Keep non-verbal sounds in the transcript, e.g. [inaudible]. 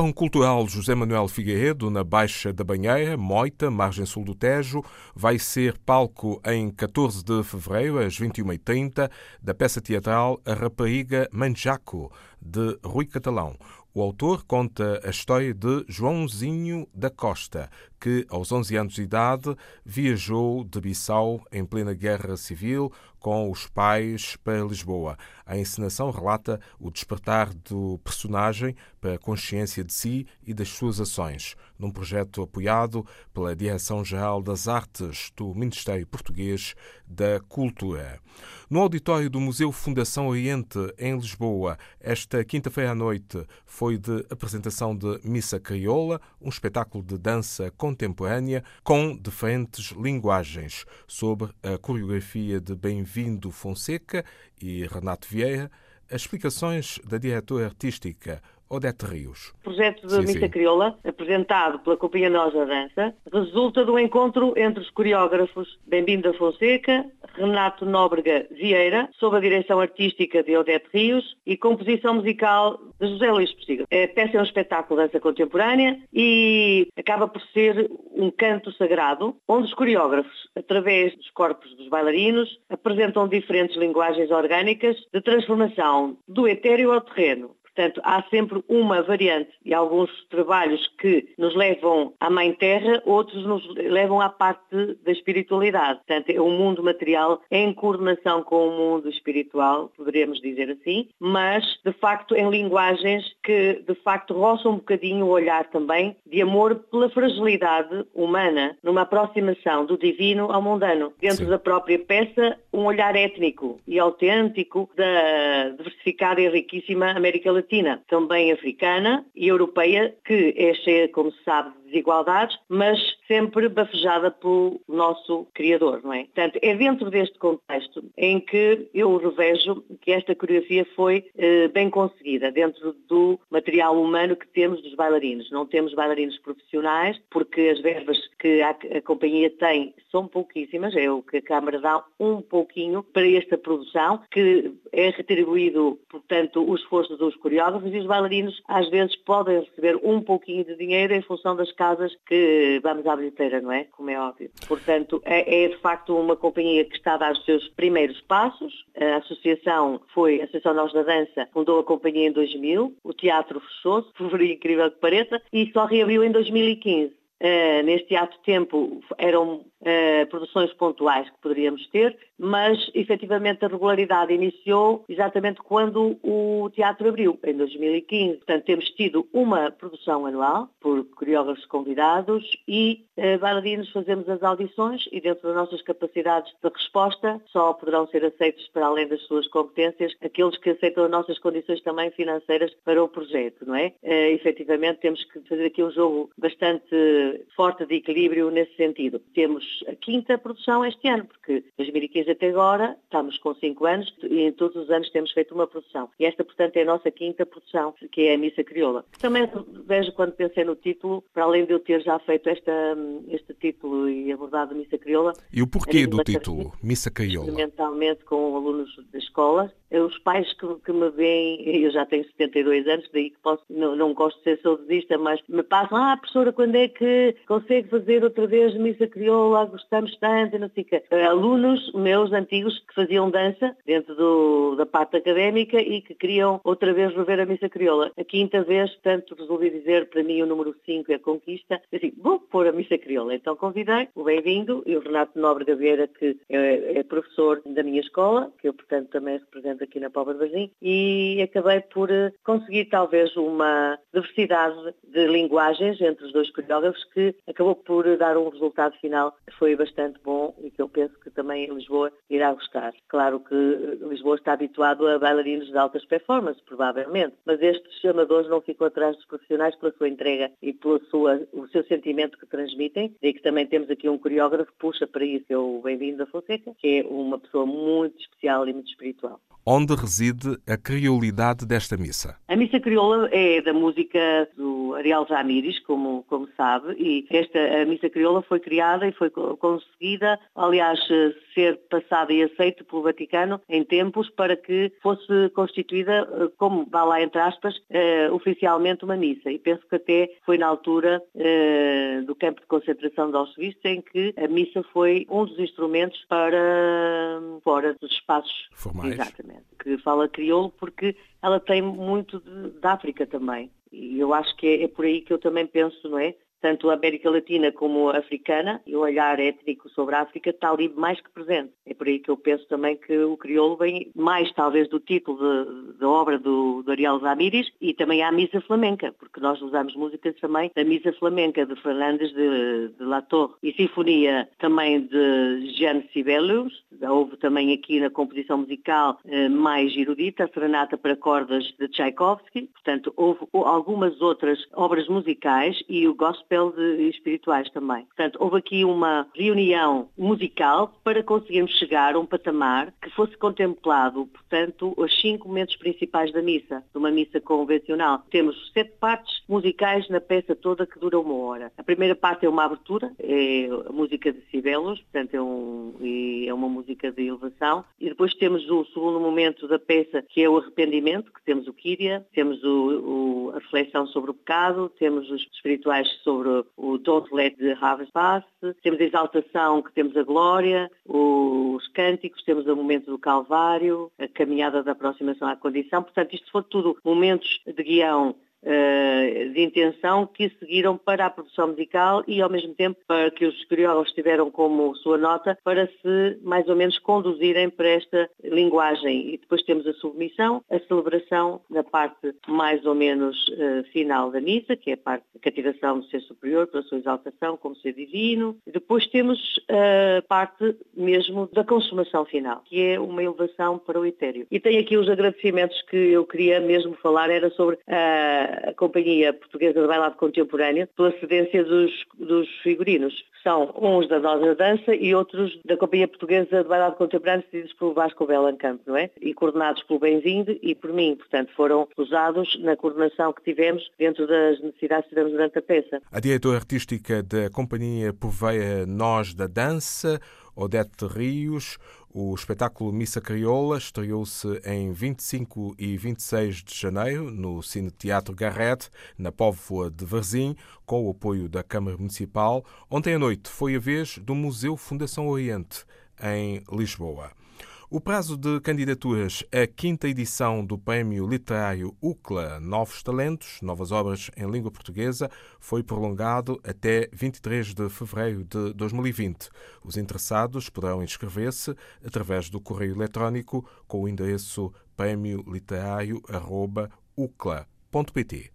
Fórum Cultural José Manuel Figueiredo, na Baixa da Banheira, Moita, margem sul do Tejo, vai ser palco em 14 de fevereiro, às 21h30, da peça teatral A Rapariga Manjaco, de Rui Catalão. O autor conta a história de Joãozinho da Costa, que, aos 11 anos de idade, viajou de Bissau em plena guerra civil com os pais para Lisboa. A encenação relata o despertar do personagem para a consciência de si e das suas ações, num projeto apoiado pela Direção-Geral das Artes do Ministério Português da Cultura. No auditório do Museu Fundação Oriente, em Lisboa, esta quinta-feira à noite foi de apresentação de Missa Crioula, um espetáculo de dança contemporânea com diferentes linguagens, sobre a coreografia de Bem-vindo Fonseca e Renato Vieira, as explicações da diretora artística Odete Rios. O projeto da Missa Crioula, apresentado pela Companhia Nós da Dança, resulta do encontro entre os coreógrafos Bem-vindo Fonseca, Renato Nóbrega Vieira, sob a direção artística de Odete Rios e composição musical de José Luís Postiga. A peça é um espetáculo de dança contemporânea e acaba por ser um canto sagrado, onde os coreógrafos, através dos corpos dos bailarinos, apresentam diferentes linguagens orgânicas de transformação do etéreo ao terreno, Portanto, há sempre uma variante e alguns trabalhos que nos levam à Mãe Terra, outros nos levam à parte da espiritualidade. Portanto, é o um mundo material em coordenação com o mundo espiritual, poderíamos dizer assim, mas, de facto, em linguagens que, de facto, roçam um bocadinho o olhar também de amor pela fragilidade humana, numa aproximação do divino ao mundano. Dentro Sim. da própria peça, um olhar étnico e autêntico da diversificada e riquíssima América Latina Latina, também africana e europeia, que é cheia, como se sabe, de desigualdades, mas sempre bafejada pelo nosso Criador, não é? Portanto, é dentro deste contexto em que eu revejo que esta coreografia foi eh, bem conseguida, dentro do material humano que temos dos bailarinos. Não temos bailarinos profissionais, porque as verbas que a, a companhia tem são pouquíssimas, é o que a Câmara dá um pouquinho para esta produção, que é retribuído, portanto, o esforço dos coreógrafos e os bailarinos às vezes podem receber um pouquinho de dinheiro em função das casas que vamos à bilheteira, não é? Como é óbvio. Portanto, é, é de facto uma companhia que está a dar os seus primeiros passos. A associação foi, a Associação Nós da Dança, fundou a companhia em 2000, o teatro fechou-se, [laughs] por incrível que pareça, e só reabriu em 2015. Uh, neste ato tempo eram uh, produções pontuais que poderíamos ter, mas efetivamente a regularidade iniciou exatamente quando o teatro abriu, em 2015. Portanto, temos tido uma produção anual por coreógrafos convidados e uh, bailarinos fazemos as audições e dentro das nossas capacidades de resposta só poderão ser aceitos para além das suas competências aqueles que aceitam as nossas condições também financeiras para o projeto, não é? Uh, efetivamente temos que fazer aqui um jogo bastante forte de equilíbrio nesse sentido. Temos a quinta produção este ano, porque 2015 até agora estamos com cinco anos e em todos os anos temos feito uma produção. E esta, portanto, é a nossa quinta produção, que é a Missa Crioula. Também vejo quando pensei no título, para além de eu ter já feito esta, este título e abordado a Missa Crioula. E o porquê do título, Missa Crioula? Experimentalmente com alunos da escola. Os pais que, que me veem, eu já tenho 72 anos, daí que posso, não, não gosto de ser saudosista, mas me passam, ah, professora, quando é que consegue fazer outra vez Missa Crioula? gostamos tanto, não sei que. Alunos meus antigos que faziam dança dentro do, da parte académica e que queriam outra vez rever a missa crioula. A quinta vez, portanto, resolvi dizer para mim o número 5 é conquista. Disse, vou pôr a missa crioula. Então convidei o bem-vindo e o Renato Nobre Gaveira, que é, é, professor da minha escola, que eu, portanto, também represento aqui na Póvoa de Varzim, e acabei por eh, conseguir talvez uma diversidade de linguagens entre os dois coreógrafos que acabou por dar um resultado final foi bastante bom e que eu penso que também Lisboa irá gostar. Claro que Lisboa está habituado a bailarinos de altas performances, provavelmente, mas estes amadores não ficam atrás dos profissionais pela sua entrega e pelo o seu sentimento que transmitem. E que também temos aqui um coreógrafo que puxa para isso, é o Bem-vindo da Fonseca, que é uma pessoa muito especial e muito espiritual. Onde reside a criolidade desta missa? A missa crioula é da música do Ariel Ramírez, como, como sabe, e esta missa crioula foi criada e foi conseguida, aliás, ser passada e aceita pelo Vaticano em tempos para que fosse constituída, eh, como vá lá entre aspas, uh, oficialmente uma missa. E penso que até foi na altura campo de concentração de Auschwitz em que a missa foi um dos instrumentos para fora dos espaços formais. Exatamente. Que fala crioulo porque ela tem muito de, de África também. E eu acho que é, é, por aí que eu também penso, não é? Tanto a América Latina como a africana, e o olhar étnico sobre a África está ali mais que presente. É por aí que eu penso também que o crioulo vem mais talvez do título da obra do, do Ariel Ramírez e também à missa flamenca, porque nós usamos músicas também da missa flamenca de Fernandes de, de La Torre e sinfonia também de Jean Sibelius. Houve também aqui na composição musical eh, mais erudita, a Serenata para Cordas de Tchaikovsky. Portanto, houve algumas outras obras musicais e o gospel papel de espirituais também. Portanto, houve aqui uma reunião musical para conseguirmos chegar a um patamar que fosse contemplado, portanto, os cinco momentos principais da missa, de uma missa convencional. Temos sete partes musicais na peça toda que dura uma hora. A primeira parte é uma abertura, é a música de Sibelos, portanto é, um, é uma música de elevação. E depois temos o segundo momento da peça, que é o arrependimento, que temos o Kyria, temos o, o, a reflexão sobre o pecado, temos os espirituais sobre sobre o Don't Let the Harvest Pass, temos a exaltação que temos a glória, os cânticos, temos o momento do Calvário, a caminhada da aproximação à condição. Portanto, isto foi tudo momentos de guião de intenção que seguiram para a produção musical e ao mesmo tempo para que os coreógrafos tiveram como sua nota para se mais ou menos conduzirem para esta linguagem. E depois temos a submissão, a celebração na parte mais ou menos uh, final da missa, que é a parte da cativação do ser superior pela sua exaltação como ser divino. E depois temos a parte mesmo da consumação final, que é uma elevação para o etéreo. E tem aqui os agradecimentos que eu queria mesmo falar, era sobre a a Companhia Portuguesa de Bailado Contemporâneo pela cedência dos, dos figurinos. São uns da Nós Dança e outros da Companhia Portuguesa de Bailado Contemporâneo cedidos pelo Vasco Belancamp, não é? E coordenados pelo Benzinde e por mim. Portanto, foram usados na coordenação que tivemos dentro das necessidades que tivemos durante a peça. A diretora artística da Companhia Poveia Nós da Dança, Odete Rios, o espetáculo Missa Crioula estreou-se em 25 e 26 de janeiro no Cine Teatro Garrett, na Póvoa de Varzim, com o apoio da Câmara Municipal. Ontem à noite foi a vez do Museu Fundação Oriente, em Lisboa. O prazo de candidaturas à quinta edição do Prémio Literário UCLA Novos Talentos, Novas Obras em Língua Portuguesa, foi prolongado até 23 de fevereiro de 2020. Os interessados poderão inscrever-se através do correio eletrónico com o endereço prémioliterário.ucla.pt.